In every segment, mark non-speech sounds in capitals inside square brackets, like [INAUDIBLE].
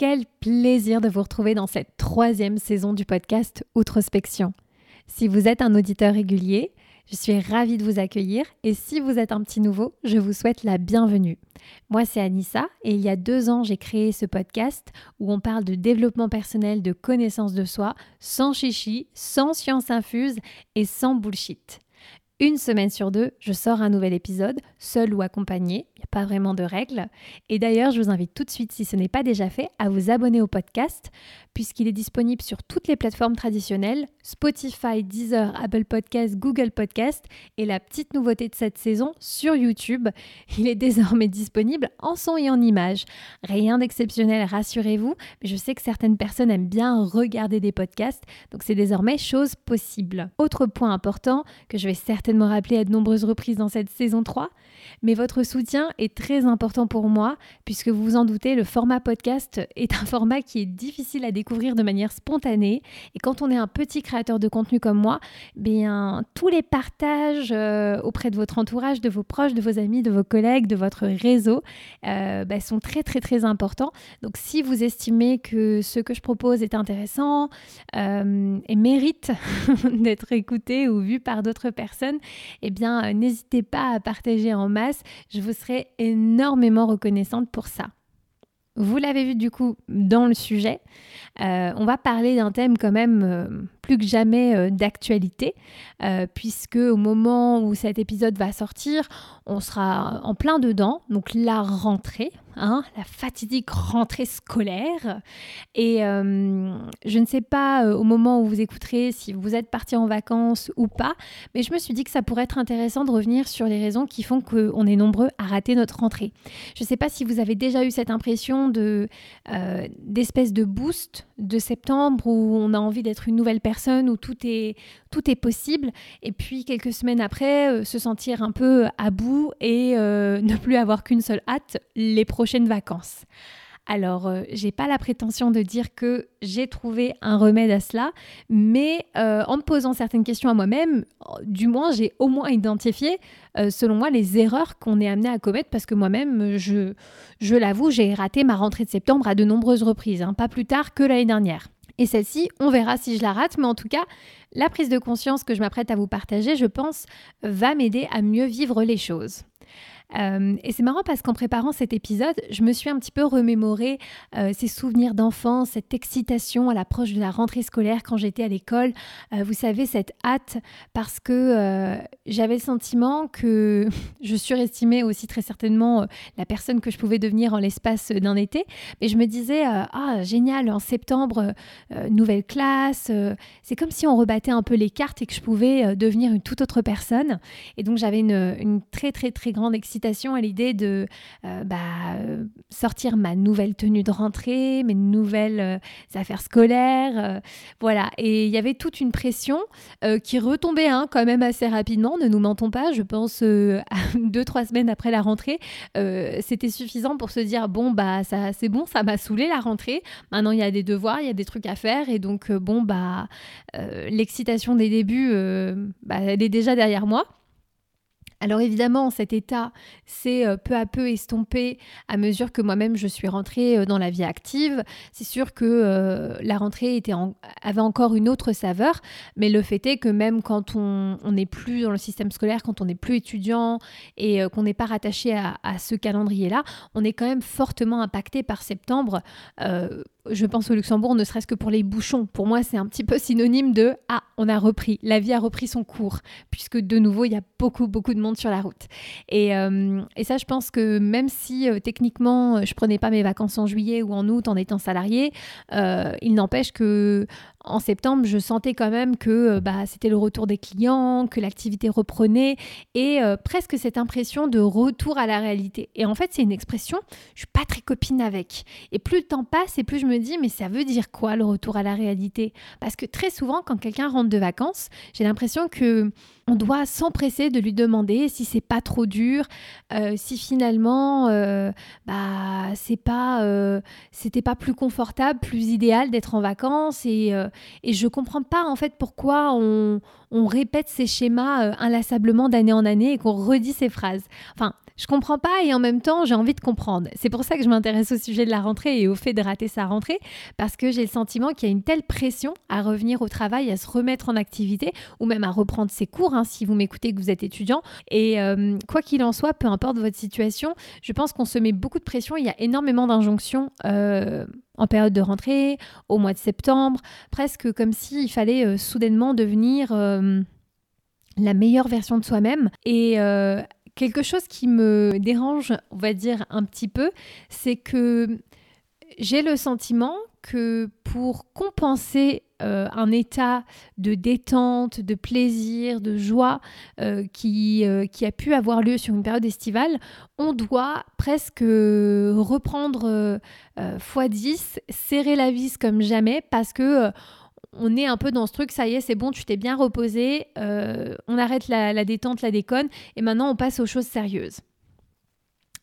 quel plaisir de vous retrouver dans cette troisième saison du podcast Outrospection. Si vous êtes un auditeur régulier, je suis ravie de vous accueillir et si vous êtes un petit nouveau, je vous souhaite la bienvenue. Moi, c'est Anissa et il y a deux ans, j'ai créé ce podcast où on parle de développement personnel, de connaissance de soi, sans chichi, sans science infuse et sans bullshit. Une semaine sur deux, je sors un nouvel épisode, seul ou accompagné, il n'y a pas vraiment de règles. Et d'ailleurs, je vous invite tout de suite, si ce n'est pas déjà fait, à vous abonner au podcast, puisqu'il est disponible sur toutes les plateformes traditionnelles, Spotify, Deezer, Apple Podcast, Google Podcast, et la petite nouveauté de cette saison, sur YouTube, il est désormais disponible en son et en image. Rien d'exceptionnel, rassurez-vous, mais je sais que certaines personnes aiment bien regarder des podcasts, donc c'est désormais chose possible. Autre point important que je vais certainement me rappeler à de nombreuses reprises dans cette saison 3, mais votre soutien est très important pour moi, puisque vous vous en doutez, le format podcast est un format qui est difficile à découvrir de manière spontanée, et quand on est un petit créateur de contenu comme moi, bien tous les partages euh, auprès de votre entourage, de vos proches, de vos amis, de vos collègues, de votre réseau, euh, bah, sont très très très importants. Donc si vous estimez que ce que je propose est intéressant euh, et mérite [LAUGHS] d'être écouté ou vu par d'autres personnes, eh bien, euh, n'hésitez pas à partager en masse. Je vous serai énormément reconnaissante pour ça. Vous l'avez vu du coup dans le sujet, euh, on va parler d'un thème quand même euh, plus que jamais d'actualité, puisque au moment où cet épisode va sortir, on sera en plein dedans, donc la rentrée, Hein, la fatidique rentrée scolaire. Et euh, je ne sais pas euh, au moment où vous écouterez si vous êtes parti en vacances ou pas, mais je me suis dit que ça pourrait être intéressant de revenir sur les raisons qui font qu'on est nombreux à rater notre rentrée. Je ne sais pas si vous avez déjà eu cette impression de euh, d'espèce de boost de septembre où on a envie d'être une nouvelle personne, où tout est, tout est possible, et puis quelques semaines après, se sentir un peu à bout et [LAUGHS] ne plus avoir qu'une seule hâte, les prochaines vacances. Alors, euh, j'ai pas la prétention de dire que j'ai trouvé un remède à cela, mais euh, en me posant certaines questions à moi-même, du moins j'ai au moins identifié, euh, selon moi, les erreurs qu'on est amené à commettre, parce que moi-même, je, je l'avoue, j'ai raté ma rentrée de septembre à de nombreuses reprises, hein, pas plus tard que l'année dernière. Et celle-ci, on verra si je la rate, mais en tout cas, la prise de conscience que je m'apprête à vous partager, je pense, va m'aider à mieux vivre les choses. Euh, et c'est marrant parce qu'en préparant cet épisode, je me suis un petit peu remémoré euh, ces souvenirs d'enfance, cette excitation à l'approche de la rentrée scolaire quand j'étais à l'école. Euh, vous savez, cette hâte parce que j'avais le sentiment que [LAUGHS] je surestimais aussi très certainement la personne que je pouvais devenir en l'espace d'un été. Mais je me disais, ah génial, en septembre, nouvelle classe. c'est comme si on rebattait un peu les cartes et que je pouvais devenir une toute autre personne. Et donc j'avais une, une très très très grande excitation à l'idée de euh, bah, sortir ma nouvelle tenue de rentrée, mes nouvelles euh, affaires scolaires. Euh, voilà. Et il y avait toute une pression qui retombait hein, quand même assez rapidement, ne nous mentons pas. Je pense [LAUGHS] deux, trois semaines après la rentrée, c'était suffisant pour se dire bon, bah, ça, c'est bon, ça m'a saoulé la rentrée. Maintenant, il y a des devoirs, il y a des trucs à faire. Et donc, bon, bah, l'excitation des débuts, bah, elle est déjà derrière moi. Alors évidemment, cet état s'est euh, peu à peu estompé à mesure que moi-même je suis rentrée euh, dans la vie active. C'est sûr que euh, la rentrée avait encore une autre saveur, mais le fait est que même quand on n'est plus dans le système scolaire, quand on n'est plus étudiant et qu'on n'est pas rattaché à, ce calendrier-là, on est quand même fortement impacté par septembre je pense au Luxembourg, ne serait-ce que pour les bouchons. Pour moi, c'est un petit peu synonyme de Ah, on a repris, la vie a repris son cours, puisque de nouveau, il y a beaucoup, beaucoup de monde sur la route. Et, euh, ça, je pense que même si euh, techniquement, je prenais pas mes vacances en juillet ou en août en étant salarié, euh, il n'empêche que en septembre, je sentais quand même que bah, c'était le retour des clients, que l'activité reprenait et presque cette impression de retour à la réalité. Et en fait, c'est une expression, je suis pas très copine avec. Et plus le temps passe et plus je me dis, mais ça veut dire quoi le retour à la réalité? Parce que très souvent, quand quelqu'un rentre de vacances, j'ai l'impression que on doit s'empresser de lui demander si c'est pas trop dur, euh, si finalement, euh, bah, c'est pas, euh, c'était pas plus confortable, plus idéal d'être en vacances. Et, et je comprends pas en fait pourquoi on, on répète ces schémas inlassablement d'année en année et qu'on redit ces phrases. Enfin, je comprends pas et en même temps j'ai envie de comprendre. C'est pour ça que je m'intéresse au sujet de la rentrée et au fait de rater sa rentrée parce que j'ai le sentiment qu'il y a une telle pression à revenir au travail, à se remettre en activité ou même à reprendre ses cours hein, si vous m'écoutez que vous êtes étudiant. Et euh, quoi qu'il en soit, peu importe votre situation, je pense qu'on se met beaucoup de pression. Il y a énormément d'injonctions. Euh, en période de rentrée, au mois de septembre, presque comme s'il fallait euh, soudainement devenir la meilleure version de soi-même. Et quelque chose qui me dérange, on va dire un petit peu, c'est que j'ai le sentiment que pour compenser euh, un état de détente, de plaisir, de joie euh, qui, euh, qui, a pu avoir lieu sur une période estivale, on doit presque reprendre x10, serrer la vis comme jamais parce que on est un peu dans ce truc, ça y est, c'est bon, tu t'es bien reposé, on arrête la, détente, la déconne, et maintenant on passe aux choses sérieuses.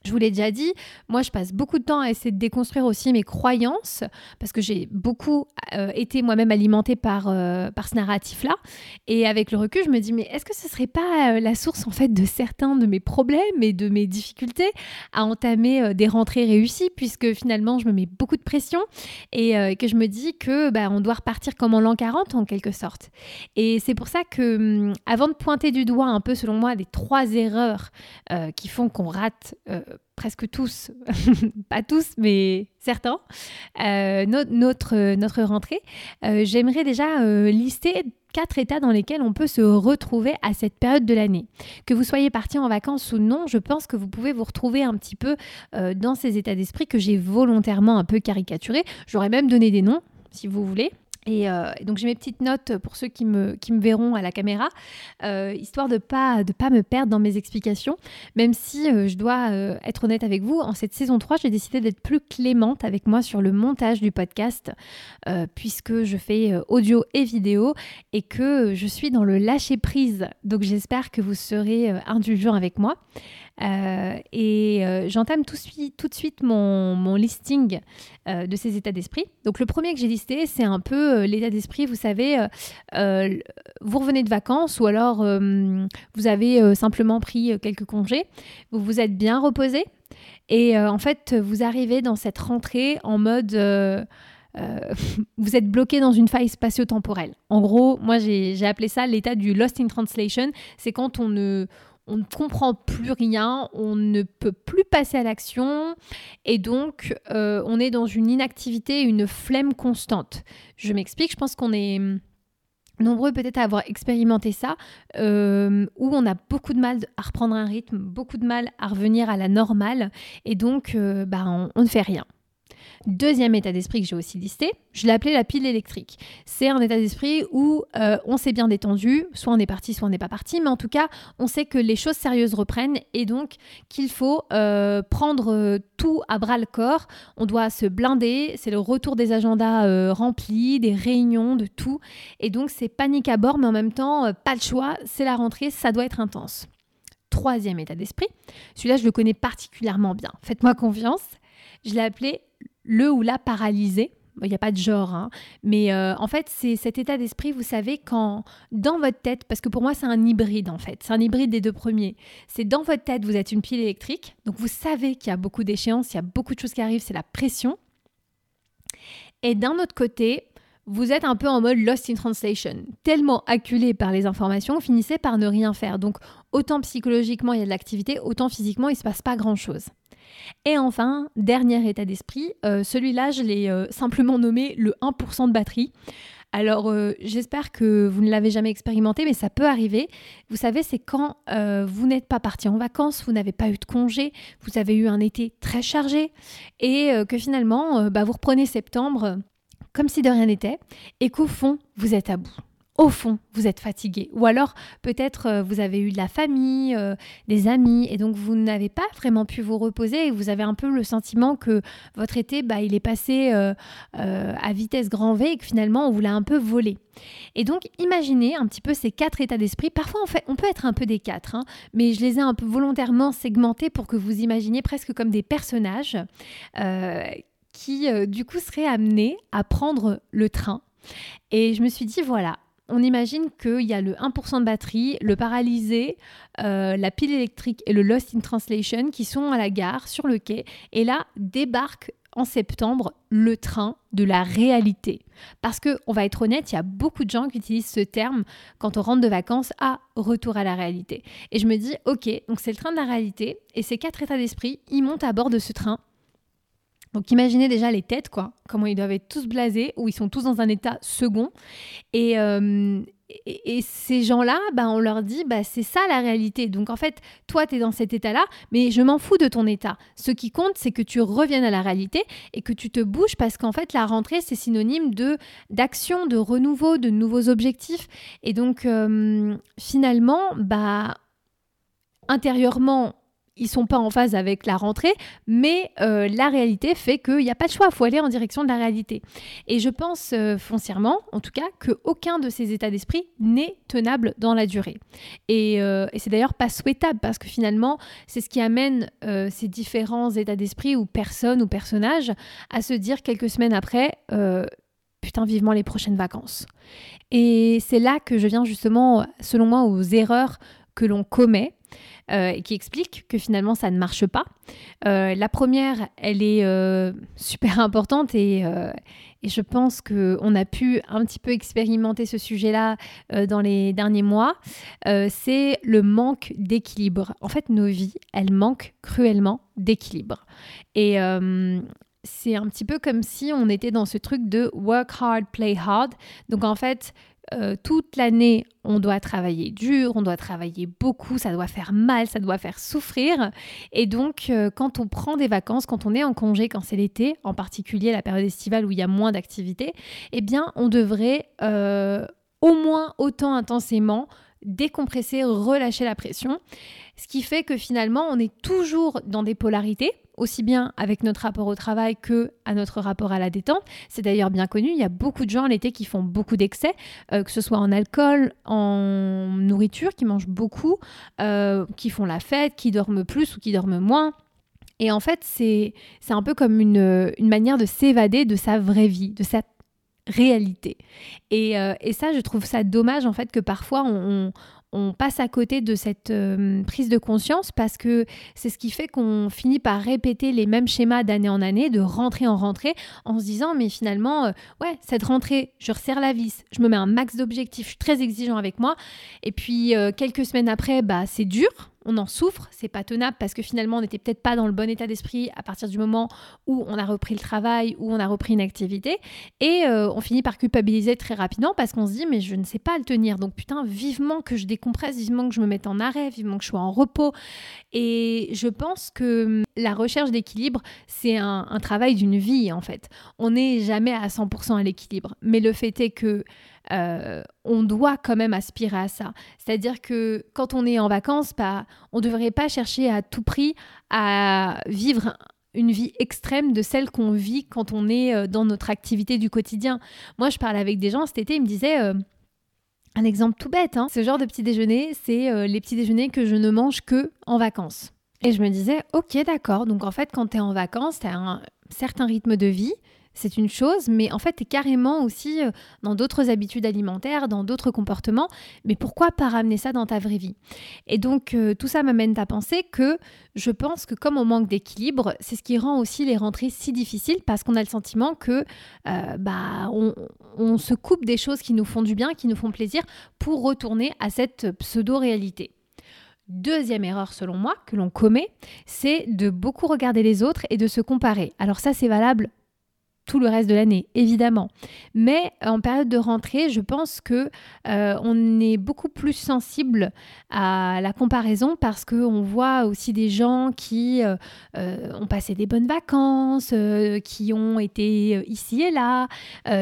Je vous l'ai déjà dit, moi je passe beaucoup de temps à essayer de déconstruire aussi mes croyances parce que j'ai beaucoup euh, été moi-même alimentée par, euh, par ce narratif-là. Et avec le recul, je me dis mais est-ce que ce serait pas euh, la source en fait de certains de mes problèmes et de mes difficultés à entamer des rentrées réussies puisque finalement je me mets beaucoup de pression et que je me dis que bah, on doit repartir comme en l'an 40 en quelque sorte. Et c'est pour ça que hum, avant de pointer du doigt un peu selon moi les trois erreurs qui font qu'on rate presque tous, [LAUGHS] pas tous, mais certains, euh, notre, notre rentrée, euh, j'aimerais déjà euh, lister quatre états dans lesquels on peut se retrouver à cette période de l'année. Que vous soyez parti en vacances ou non, je pense que vous pouvez vous retrouver un petit peu dans ces états d'esprit que j'ai volontairement un peu caricaturés. J'aurais même donné des noms, si vous voulez. Euh, et, donc j'ai mes petites notes pour ceux qui me, verront à la caméra, euh, histoire de ne pas, de pas me perdre dans mes explications, même si euh, je dois être honnête avec vous, en cette saison 3, j'ai décidé d'être plus clémente avec moi sur le montage du podcast, puisque je fais audio et vidéo et que je suis dans le lâcher-prise. Donc j'espère que vous serez indulgent avec moi. Euh, et euh, j'entame tout, de suite mon, mon listing euh, de ces états d'esprit. Donc le premier que j'ai listé, c'est un peu l'état d'esprit, vous savez, vous revenez de vacances ou alors vous avez simplement pris quelques congés, vous vous êtes bien reposé et en fait vous arrivez dans cette rentrée en mode... [LAUGHS] vous êtes bloqué dans une faille spatio-temporelle. En gros, moi j'ai appelé ça l'état du lost in translation. C'est quand on ne, on ne comprend plus rien, on ne peut plus passer à l'action et donc euh, on est dans une inactivité, une flemme constante. Je m'explique, je pense qu'on est nombreux peut-être à avoir expérimenté ça, euh, où on a beaucoup de mal à reprendre un rythme, beaucoup de mal à revenir à la normale et donc euh, bah, on ne fait rien. Deuxième état d'esprit que j'ai aussi listé, je l'ai appelé la pile électrique. C'est un état d'esprit où euh, on s'est bien détendu, soit on est parti, soit on n'est pas parti, mais en tout cas, on sait que les choses sérieuses reprennent et donc qu'il faut euh, prendre euh, tout à bras le corps. On doit se blinder, c'est le retour des agendas remplis, des réunions, de tout. Et donc, c'est panique à bord, mais en même temps, pas le choix, c'est la rentrée, ça doit être intense troisième état d'esprit. Celui-là, je le connais particulièrement bien. Faites-moi confiance. Je l'ai appelé le ou la paralysé. Il n'y a pas de genre, hein. mais euh, en fait, c'est cet état d'esprit, vous savez, quand dans votre tête, parce que pour moi, c'est un hybride en fait, c'est un hybride des deux premiers. C'est dans votre tête, vous êtes une pile électrique, donc vous savez qu'il y a beaucoup d'échéances, il y a beaucoup de choses qui arrivent, c'est la pression. Et d'un autre côté, vous êtes un peu en mode lost in translation. Tellement acculé par les informations, vous finissez par ne rien faire. Donc, autant psychologiquement, il y a de l'activité, autant physiquement, il ne se passe pas grand-chose. Et enfin, dernier état d'esprit, euh, celui-là, je l'ai euh, simplement nommé le 1% de batterie. Alors, euh, j'espère que vous ne l'avez jamais expérimenté, mais ça peut arriver. Vous savez, c'est quand vous n'êtes pas parti en vacances, vous n'avez pas eu de congé, vous avez eu un été très chargé, et que finalement, bah, vous reprenez septembre comme si de rien n'était, et qu'au fond, vous êtes à bout au fond, vous êtes fatigué. Ou alors, peut-être euh, vous avez eu de la famille, euh, des amis, et donc vous n'avez pas vraiment pu vous reposer et vous avez un peu le sentiment que votre été, bah, il est passé euh, à vitesse grand V et que finalement, on vous l'a un peu volé. Et donc, imaginez un petit peu ces quatre états d'esprit. Parfois, on, fait, on peut être un peu des quatre, hein, mais je les ai un peu volontairement segmentés pour que vous imaginiez presque comme des personnages qui, du coup, seraient amenés à prendre le train. Et je me suis dit, voilà, on imagine qu'il y a le 1% de batterie, le paralysé, euh, la pile électrique et le Lost in Translation qui sont à la gare, sur le quai. Et là, débarque en septembre le train de la réalité. Parce que, on va être honnête, il y a beaucoup de gens qui utilisent ce terme quand on rentre de vacances à retour à la réalité. Et je me dis, ok, donc c'est le train de la réalité, et ces quatre états d'esprit, ils montent à bord de ce train. Donc imaginez déjà les têtes, quoi, comment ils doivent être tous blasés, ou ils sont tous dans un état second. Et, euh, et, ces gens-là, bah, on leur dit, bah, c'est ça la réalité. Donc en fait, toi, tu es dans cet état-là, mais je m'en fous de ton état. Ce qui compte, c'est que tu reviennes à la réalité et que tu te bouges parce qu'en fait, la rentrée, c'est synonyme de d'action, de renouveau, de nouveaux objectifs. Et donc, euh, finalement, bah, intérieurement, ils sont pas en phase avec la rentrée, mais euh, la réalité fait qu'il n'y a pas de choix, il faut aller en direction de la réalité. Et je pense euh, foncièrement, en tout cas, qu'aucun de ces états d'esprit n'est tenable dans la durée. Et, euh, et c'est d'ailleurs pas souhaitable parce que finalement, c'est ce qui amène ces différents états d'esprit ou personnes ou personnages à se dire quelques semaines après, putain, vivement les prochaines vacances. Et c'est là que je viens justement, selon moi, aux erreurs que l'on commet euh, qui explique que finalement ça ne marche pas. Euh, la première, elle est euh, super importante et, et je pense qu'on a pu un petit peu expérimenter ce sujet-là dans les derniers mois. c'est le manque d'équilibre. En fait, nos vies, elles manquent cruellement d'équilibre. Et c'est un petit peu comme si on était dans ce truc de work hard, play hard. Donc en fait, euh, toute l'année, on doit travailler dur, on doit travailler beaucoup, ça doit faire mal, ça doit faire souffrir. Et donc, euh, quand on prend des vacances, quand on est en congé, quand c'est l'été, en particulier la période estivale où il y a moins d'activités, eh bien, on devrait euh, au moins autant intensément décompresser, relâcher la pression. Ce qui fait que finalement, on est toujours dans des polarités aussi bien avec notre rapport au travail que à notre rapport à la détente. C'est d'ailleurs bien connu, il y a beaucoup de gens l'été qui font beaucoup d'excès, euh, que ce soit en alcool, en nourriture, qui mangent beaucoup, euh, qui font la fête, qui dorment plus ou qui dorment moins. Et en fait, c'est un peu comme une, une manière de s'évader de sa vraie vie, de sa réalité. Et, euh, et, ça, je trouve ça dommage en fait que parfois on, on passe à côté de cette euh, prise de conscience parce que c'est ce qui fait qu'on finit par répéter les mêmes schémas d'année en année, de rentrée en rentrée, en se disant mais finalement, euh, ouais, cette rentrée, je resserre la vis, je me mets un max d'objectifs, je suis très exigeant avec moi, et puis quelques semaines après, bah c'est dur, on en souffre, c'est pas tenable parce que finalement on n'était peut-être pas dans le bon état d'esprit à partir du moment où on a repris le travail, où on a repris une activité, et euh, on finit par culpabiliser très rapidement parce qu'on se dit mais je ne sais pas le tenir, donc putain vivement que je décompresse, vivement que je me mette en arrêt, vivement que je sois en repos, et je pense que hum, la recherche d'équilibre c'est un, un travail d'une vie en fait. On n'est jamais à 100% à l'équilibre, mais le fait est que euh, on doit quand même aspirer à ça. C'est-à-dire que quand on est en vacances, bah, on ne devrait pas chercher à tout prix à vivre une vie extrême de celle qu'on vit quand on est euh, dans notre activité du quotidien. Moi, je parlais avec des gens cet été, ils me disaient... Euh, un exemple tout bête, hein, ce genre de petit déjeuner, c'est les petits déjeuners que je ne mange que en vacances. Et je me disais, ok, d'accord, donc en fait, quand tu es en vacances, tu as un certain rythme de vie, c'est une chose, mais en fait, tu es carrément aussi euh, dans d'autres habitudes alimentaires, dans d'autres comportements. Mais pourquoi pas ramener ça dans ta vraie vie? Et donc, euh, tout ça m'amène à penser que je pense que comme on manque d'équilibre, c'est ce qui rend aussi les rentrées si difficiles parce qu'on a le sentiment que euh, bah, on, on se coupe des choses qui nous font du bien, qui nous font plaisir pour retourner à cette pseudo-réalité. Deuxième erreur selon moi que l'on commet, c'est de beaucoup regarder les autres et de se comparer. Alors ça c'est valable tout le reste de l'année, évidemment. Mais en période de rentrée, je pense que euh, on est beaucoup plus sensible à la comparaison parce qu'on voit aussi des gens qui euh, euh, ont passé des bonnes vacances, qui ont été ici et là,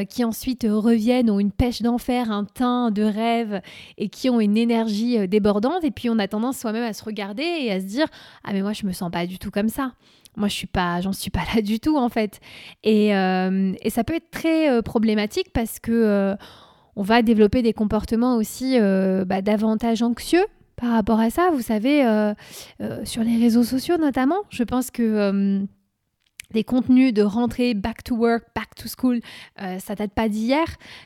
qui ensuite reviennent, ont une pêche d'enfer, un teint de rêve et qui ont une énergie débordante. Et puis on a tendance soi-même à se regarder et à se dire ah mais moi je me sens pas du tout comme ça. Moi, je suis pas, j'en suis pas [LAUGHS] là du tout en fait. Et, euh, et ça peut être très euh, problématique parce que euh, on va développer des comportements aussi bah, davantage anxieux par rapport à ça. Vous savez, sur les réseaux sociaux notamment, je pense que des contenus de rentrée, back to work, back to school, euh, ça date pas d'hier.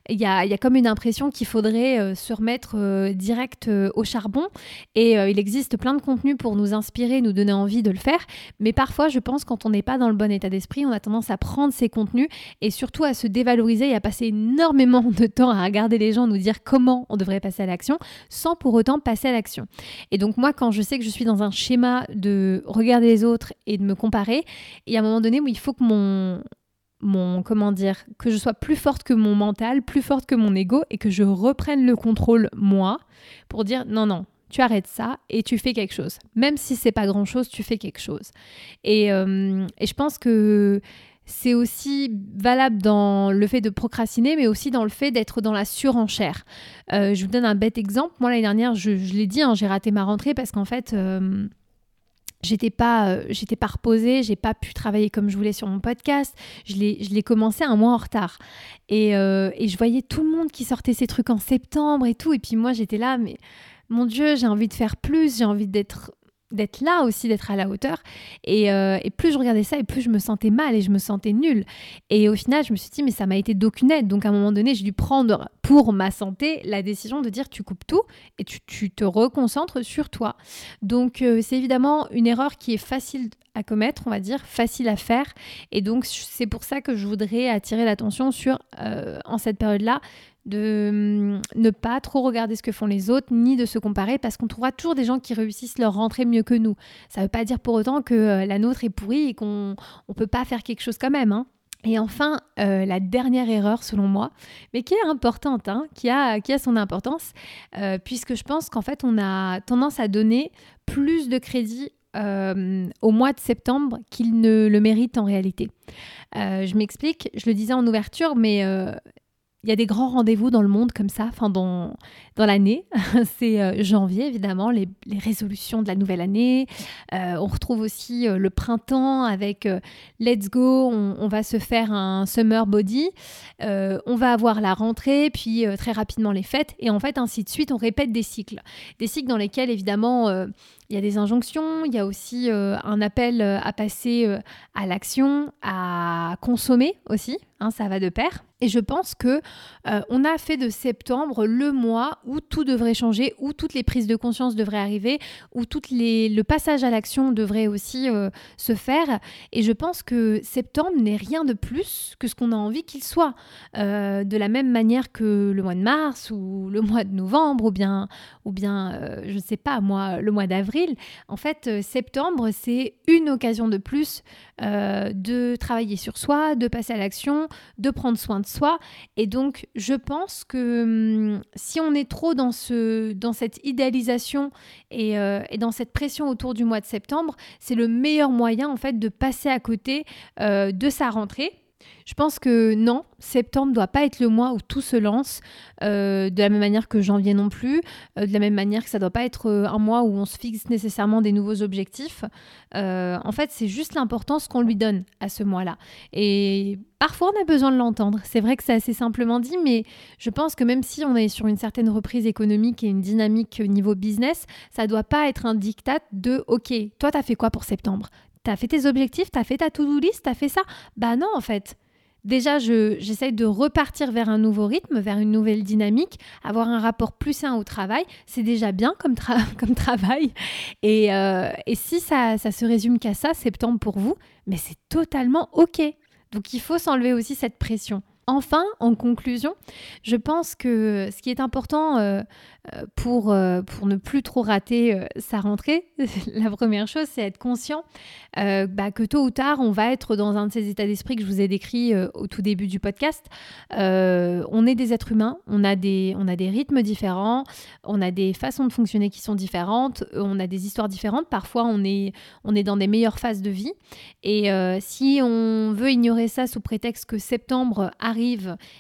Il y a, y a, comme une impression qu'il faudrait euh, se remettre euh, direct au charbon. Et il existe plein de contenus pour nous inspirer, nous donner envie de le faire. Mais parfois, je pense, quand on n'est pas dans le bon état d'esprit, on a tendance à prendre ces contenus et surtout à se dévaloriser et à passer énormément de temps à regarder les gens nous dire comment on devrait passer à l'action sans pour autant passer à l'action. Et donc moi, quand je sais que je suis dans un schéma de regarder les autres et de me comparer, il y a un moment donné, où il faut que mon, mon comment dire que je sois plus forte que mon mental, plus forte que mon ego et que je reprenne le contrôle moi pour dire non non, tu arrêtes ça et tu fais quelque chose. Même si c'est pas grand chose, tu fais quelque chose. Et, euh, et je pense que c'est aussi valable dans le fait de procrastiner, mais aussi dans le fait d'être dans la surenchère. Euh, je vous donne un bête exemple. Moi, l'année dernière, je, l'ai dit, hein, j'ai raté ma rentrée parce qu'en fait, euh, j'étais pas euh, j'étais pas reposée j'ai pas pu travailler comme je voulais sur mon podcast. Je l'ai commencé un mois en retard. Et, euh, et je voyais tout le monde qui sortait ses trucs en septembre et tout. Et puis moi j'étais là mais mon dieu j'ai envie de faire plus j'ai envie d'être d'être là aussi, d'être à la hauteur. Euh, et, plus je regardais ça, et plus je me sentais mal et je me sentais nulle. Et au final, je me suis dit, mais ça m'a été d'aucune aide. Donc à un moment donné, j'ai dû prendre pour ma santé la décision de dire, tu coupes tout et tu, te reconcentres sur toi. Donc euh, c'est évidemment une erreur qui est facile à commettre, on va dire, facile à faire. Et donc c'est pour ça que je voudrais attirer l'attention sur, euh, en cette période-là, de hum, ne pas trop regarder ce que font les autres, ni de se comparer, parce qu'on trouvera toujours des gens qui réussissent leur rentrée mieux que nous. Ça ne veut pas dire pour autant que euh, la nôtre est pourrie et qu'on ne peut pas faire quelque chose quand même. Hein. Et enfin, euh, la dernière erreur selon moi, mais qui est importante, hein, qui, a, qui a son importance, euh, puisque je pense qu'en fait, on a tendance à donner plus de crédit au mois de septembre qu'il ne le mérite en réalité. je m'explique, je le disais en ouverture, mais il y a des grands rendez-vous dans le monde comme ça, dans, dans l'année. [LAUGHS] c'est euh, janvier, évidemment, les, résolutions de la nouvelle année. Euh, on retrouve aussi euh, le printemps avec Let's Go, on, va se faire un summer body. on va avoir la rentrée, puis très rapidement les fêtes. Et en fait, ainsi de suite, on répète des cycles. Des cycles dans lesquels, évidemment, il y a des injonctions, il y a aussi un appel à passer à l'action, à consommer aussi. Hein, ça va de pair. Et je pense que euh, on a fait de septembre le mois où tout devrait changer, où toutes les prises de conscience devraient arriver, où toutes le passage à l'action devrait aussi euh, se faire. Et je pense que septembre n'est rien de plus que ce qu'on a envie qu'il soit. Euh, de la même manière que le mois de mars ou le mois de novembre ou bien, ou bien je ne sais pas moi, le mois d'avril. En fait, septembre, c'est une occasion de plus de travailler sur soi, de passer à l'action, de prendre soin de soi. Et donc, je pense que hum, si on est trop dans, ce, dans cette idéalisation euh, et, dans cette pression autour du mois de septembre, c'est le meilleur moyen, en fait, de passer à côté euh, de sa rentrée. Je pense que non, septembre ne doit pas être le mois où tout se lance, euh, de la même manière que janvier non plus, euh, de la même manière que ça ne doit pas être euh, un mois où on se fixe nécessairement des nouveaux objectifs. en fait, c'est juste l'importance qu'on lui donne à ce mois-là. Et parfois, on a besoin de l'entendre. C'est vrai que c'est assez simplement dit, mais je pense que même si on est sur une certaine reprise économique et une dynamique au niveau business, ça ne doit pas être un diktat de OK, toi, tu fait quoi pour septembre? T'as fait tes objectifs, t'as fait ta to-do list, t'as fait ça Bah non, en fait déjà, j'essaye de repartir vers un nouveau rythme, vers une nouvelle dynamique, avoir un rapport plus sain au travail. C'est déjà bien comme, [LAUGHS] comme travail. Et, euh, et si ça, ça se résume qu'à ça, septembre pour vous, mais c'est totalement OK. Donc il faut s'enlever aussi cette pression. Enfin, en conclusion, je pense que ce qui est important euh, euh, pour, euh, pour ne plus trop rater sa rentrée, [LAUGHS] la première chose, c'est être conscient bah, que tôt ou tard, on va être dans un de ces états d'esprit que je vous ai décrit au tout début du podcast. on est des êtres humains, on a des, on a des rythmes différents, on a des façons de fonctionner qui sont différentes, on a des histoires différentes. Parfois, on est, on est dans des meilleures phases de vie. Et si on veut ignorer ça sous prétexte que septembre arrive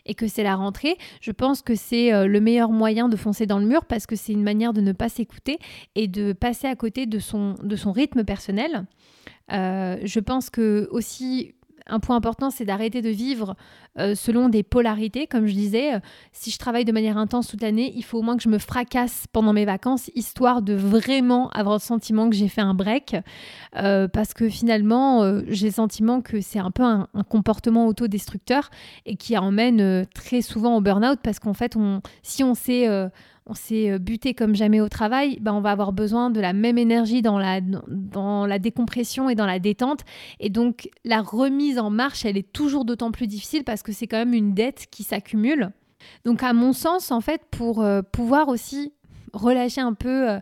et que c'est la rentrée, je pense que c'est le meilleur moyen de foncer dans le mur parce que c'est une manière de ne pas s'écouter et de passer à côté de son, de son rythme personnel. Euh, je pense que aussi un point important, c'est d'arrêter de vivre euh, selon des polarités. Comme je disais, euh, si je travaille de manière intense toute l'année, il faut au moins que je me fracasse pendant mes vacances, histoire de vraiment avoir le sentiment que j'ai fait un break. parce que finalement, j'ai le sentiment que c'est un peu un, comportement autodestructeur et qui emmène très souvent au burn-out parce qu'en fait, on, si on sait on s'est euh, buté comme jamais au travail, ben on va avoir besoin de la même énergie dans la, dans la décompression et dans la détente. Et donc la remise en marche, elle est toujours d'autant plus difficile parce que c'est quand même une dette qui s'accumule. Donc à mon sens, en fait, pour euh, pouvoir aussi relâcher un peu euh,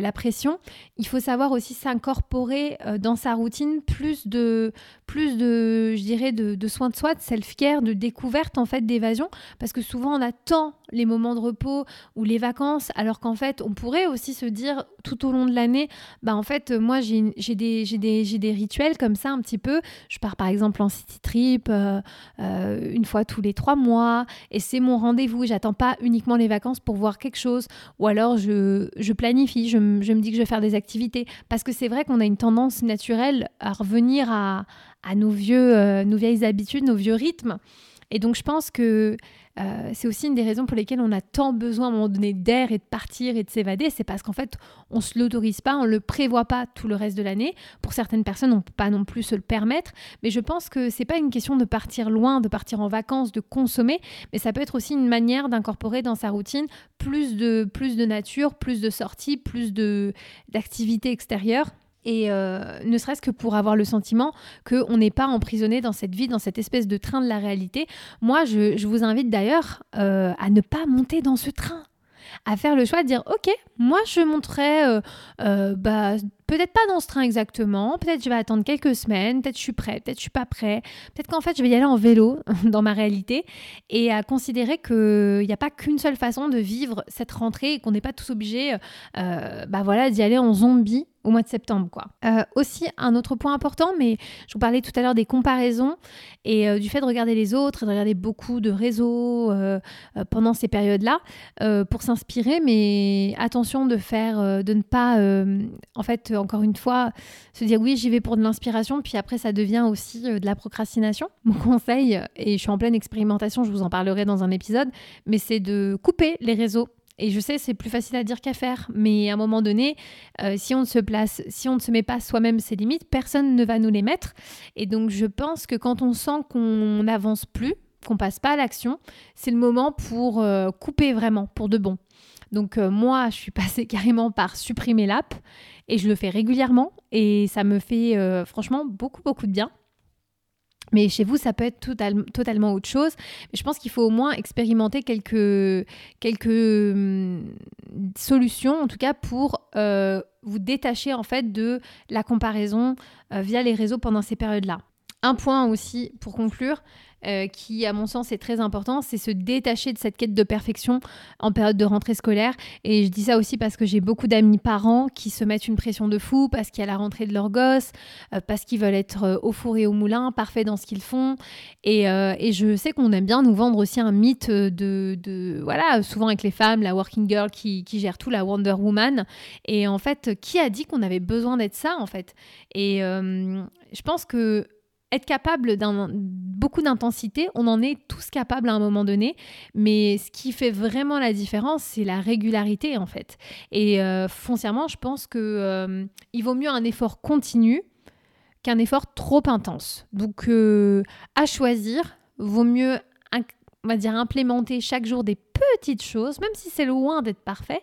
la pression, il faut savoir aussi s'incorporer dans sa routine plus de, plus de je dirais, de, de soins de soi, de self-care, de découverte en fait d'évasion, parce que souvent on attend les moments de repos ou les vacances, alors qu'en fait, on pourrait aussi se dire tout au long de l'année, bah en fait, moi, j'ai des, des, des, rituels comme ça un petit peu. Je pars par exemple en city trip euh, euh, une fois tous les trois mois, et c'est mon rendez-vous. J'attends pas uniquement les vacances pour voir quelque chose, ou alors je, je planifie, je, me dis que je vais faire des activités, parce que c'est vrai qu'on a une tendance naturelle à revenir à, à nos, vieux, euh, nos vieilles habitudes, nos vieux rythmes. Et donc je pense que euh, c'est aussi une des raisons pour lesquelles on a tant besoin à un moment donné d'air et de partir et de s'évader. C'est parce qu'en fait, on ne se l'autorise pas, on ne le prévoit pas tout le reste de l'année. Pour certaines personnes, on ne peut pas non plus se le permettre. Mais je pense que c'est pas une question de partir loin, de partir en vacances, de consommer, mais ça peut être aussi une manière d'incorporer dans sa routine plus de, plus de nature, plus de sorties, plus d'activités extérieures et euh, ne serait-ce que pour avoir le sentiment qu'on n'est pas emprisonné dans cette vie, dans cette espèce de train de la réalité. Moi, je, vous invite d'ailleurs euh, à ne pas monter dans ce train à faire le choix de dire ok moi je monterai euh, bah, peut-être pas dans ce train exactement peut-être je vais attendre quelques semaines peut-être je suis prêt peut-être je suis pas prêt peut-être qu'en fait je vais y aller en vélo [LAUGHS] dans ma réalité et à considérer qu'il n'y a pas qu'une seule façon de vivre cette rentrée et qu'on n'est pas tous obligés bah voilà d'y aller en zombie au mois de septembre. quoi. Euh, aussi, un autre point important, mais je vous parlais tout à l'heure des comparaisons et euh, du fait de regarder les autres de regarder beaucoup de réseaux euh, pendant ces périodes-là pour s'inspirer, mais attention de faire, de ne pas, en fait, encore une fois, se dire oui, j'y vais pour de l'inspiration, puis après ça devient aussi de la procrastination. [LAUGHS] Mon conseil, et je suis en pleine expérimentation, je vous en parlerai dans un épisode, mais c'est de couper les réseaux et je sais, c'est plus facile à dire qu'à faire, mais à un moment donné, euh, si on ne se place, si on ne se met pas soi-même ses limites, personne ne va nous les mettre. Et donc, je pense que quand on sent qu'on n'avance plus, qu'on passe pas à l'action, c'est le moment pour euh, couper vraiment, pour de bon. Donc euh, moi, je suis passée [LAUGHS] carrément par supprimer l'app et je le fais régulièrement et ça me fait franchement beaucoup beaucoup de bien. Mais chez vous, ça peut être totalement autre chose. Mais je pense qu'il faut au moins expérimenter quelques, quelques hum, solutions, en tout cas pour euh, vous détacher en fait de la comparaison euh, via les réseaux pendant ces périodes-là. Un point aussi pour conclure, euh, qui, à mon sens, est très important, c'est se détacher de cette quête de perfection en période de rentrée scolaire. Et je dis ça aussi parce que j'ai beaucoup d'amis parents qui se mettent une pression de fou parce qu'il y a la rentrée de leur gosse, euh, parce qu'ils veulent être euh, au four et au moulin, parfaits dans ce qu'ils font. Et, je sais qu'on aime bien nous vendre aussi un mythe de, de, voilà, souvent avec les femmes, la working girl qui, qui gère tout, la Wonder Woman. Et en fait, qui a dit qu'on avait besoin d'être ça, en fait? Et je pense que être capable d'un beaucoup d'intensité, on en est tous capables à un moment donné, mais ce qui fait vraiment la différence, c'est la régularité en fait. Et euh, foncièrement, je pense que euh, il vaut mieux un effort continu qu'un effort trop intense. Donc euh, à choisir, vaut mieux on va dire implémenter chaque jour des petites choses, même si c'est loin d'être parfait,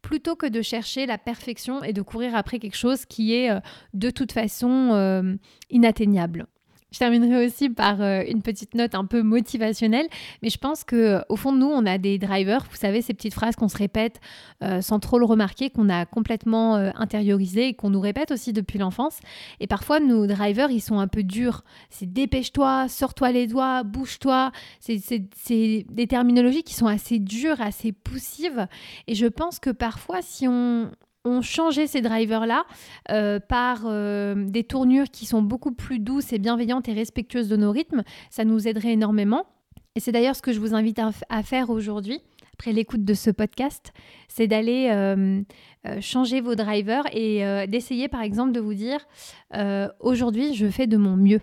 plutôt que de chercher la perfection et de courir après quelque chose qui est de toute façon inatteignable. Je terminerai aussi par euh, une petite note un peu motivationnelle, mais je pense que au fond de nous, on a des drivers, vous savez, ces petites phrases qu'on se répète euh, sans trop le remarquer, qu'on a complètement euh, intériorisées et qu'on nous répète aussi depuis l'enfance. Et parfois, nos drivers, ils sont un peu durs. C'est dépêche-toi, sors-toi les doigts, bouge-toi. C'est des terminologies qui sont assez dures, assez poussives. Et je pense que parfois, si on, ont changé ces drivers-là euh, par euh, des tournures qui sont beaucoup plus douces et bienveillantes et respectueuses de nos rythmes. Ça nous aiderait énormément. Et c'est d'ailleurs ce que je vous invite à, faire aujourd'hui, après l'écoute de ce podcast, c'est d'aller euh, changer vos drivers et d'essayer par exemple de vous dire, aujourd'hui, je fais de mon mieux.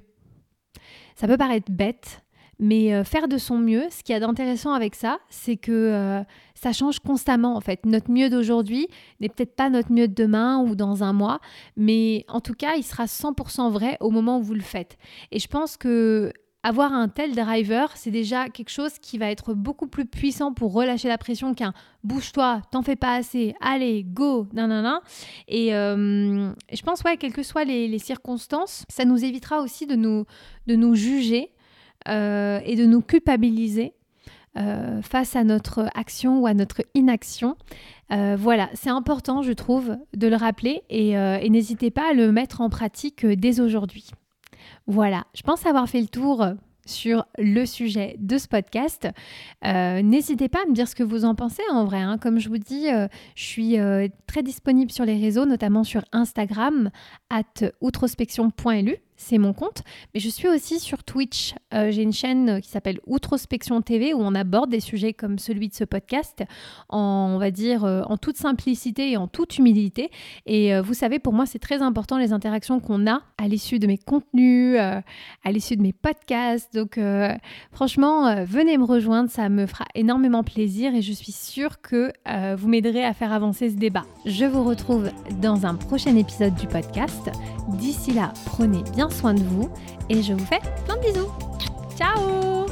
Ça peut paraître bête, mais euh, faire de son mieux, ce qui y a d'intéressant avec ça, c'est que euh, ça change constamment en fait. Notre mieux d'aujourd'hui n'est peut-être pas notre mieux de demain ou dans un mois, mais en tout cas, il sera 100% vrai au moment où vous le faites. Et je pense que avoir un tel driver, c'est déjà quelque chose qui va être beaucoup plus puissant pour relâcher la pression qu'un bouge-toi, t'en fais pas assez, allez, go, nanana. Et euh, je pense, ouais, quelles que soient les, circonstances, ça nous évitera aussi de nous, de nous juger euh, et de nous culpabiliser euh, face à notre action ou à notre inaction. voilà, c'est important, je trouve, de le rappeler et n'hésitez pas à le mettre en pratique dès aujourd'hui. Voilà, je pense avoir fait le tour sur le sujet de ce podcast. Euh, n'hésitez pas à me dire ce que vous en pensez en vrai. Hein. Comme je vous dis, euh, je suis euh, très disponible sur les réseaux, notamment sur Instagram, at outrospection.lu c'est mon compte. Mais je suis aussi sur Twitch. Euh, j'ai une chaîne qui s'appelle Outrospection TV où on aborde des sujets comme celui de ce podcast en, on va dire, euh, en toute simplicité et en toute humilité. Et euh, vous savez, pour moi, c'est très important les interactions qu'on a à l'issue de mes contenus, à l'issue de mes podcasts. Donc, franchement, venez me rejoindre, ça me fera énormément plaisir et je suis sûre que vous m'aiderez à faire avancer ce débat. Je vous retrouve dans un prochain épisode du podcast. D'ici là, prenez bien soin de vous et je vous fais plein de bisous. Ciao